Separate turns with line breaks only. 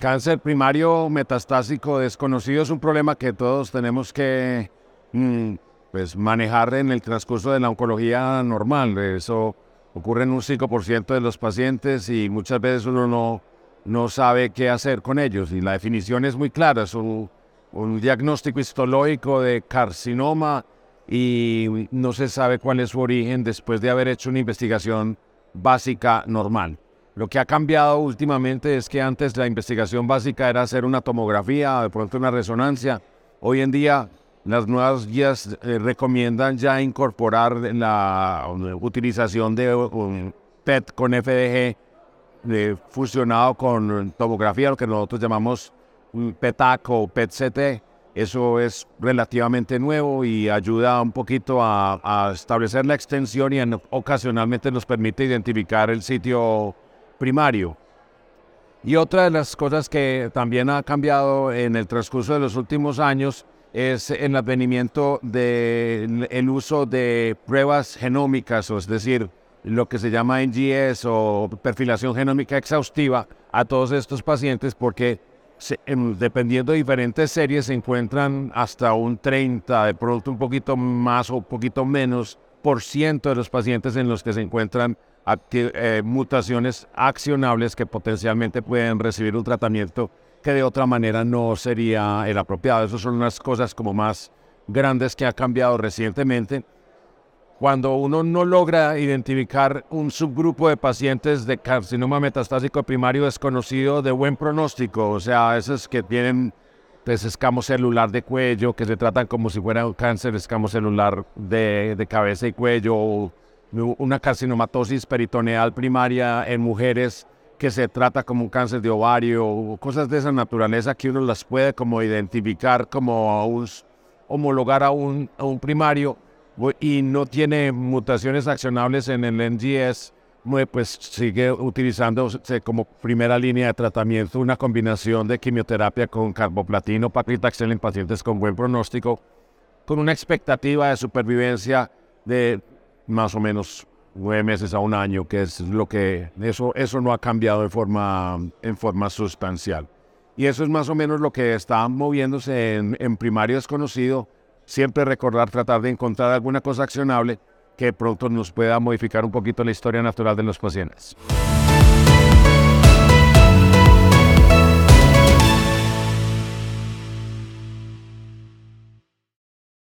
cáncer primario metastásico desconocido es un problema que todos tenemos que mm, pues, manejar en el transcurso de la oncología normal. Eso ocurre en un 5% de los pacientes y muchas veces uno no, no sabe qué hacer con ellos. Y la definición es muy clara, es un, un diagnóstico histológico de carcinoma y no se sabe cuál es su origen después de haber hecho una investigación básica normal. Lo que ha cambiado últimamente es que antes la investigación básica era hacer una tomografía, de pronto una resonancia. Hoy en día las nuevas guías eh, recomiendan ya incorporar la utilización de PET con FDG fusionado con tomografía, lo que nosotros llamamos PETAC o PET-CT. Eso es relativamente nuevo y ayuda un poquito a, a establecer la extensión y ocasionalmente nos permite identificar el sitio primario. Y otra de las cosas que también ha cambiado en el transcurso de los últimos años es el advenimiento del uso de pruebas genómicas, o es decir, lo que se llama NGS o perfilación genómica exhaustiva a todos estos pacientes porque dependiendo de diferentes series se encuentran hasta un 30, de pronto un poquito más o un poquito menos por ciento de los pacientes en los que se encuentran eh, mutaciones accionables que potencialmente pueden recibir un tratamiento que de otra manera no sería el apropiado. Esas son unas cosas como más grandes que ha cambiado recientemente. Cuando uno no logra identificar un subgrupo de pacientes de carcinoma metastásico primario desconocido de buen pronóstico, o sea, esos que tienen pues, escamo celular de cuello, que se tratan como si fuera un cáncer escamo celular de, de cabeza y cuello, una carcinomatosis peritoneal primaria en mujeres que se trata como un cáncer de ovario, o cosas de esa naturaleza que uno las puede como identificar como un, homologar a un, a un primario y no tiene mutaciones accionables en el NGS, pues sigue utilizándose como primera línea de tratamiento una combinación de quimioterapia con carboplatino, paclitaxel en pacientes con buen pronóstico, con una expectativa de supervivencia de más o menos nueve meses a un año, que es lo que eso, eso no ha cambiado de forma, en forma sustancial. Y eso es más o menos lo que está moviéndose en, en primario desconocido. Siempre recordar, tratar de encontrar alguna cosa accionable que pronto nos pueda modificar un poquito la historia natural de los pacientes.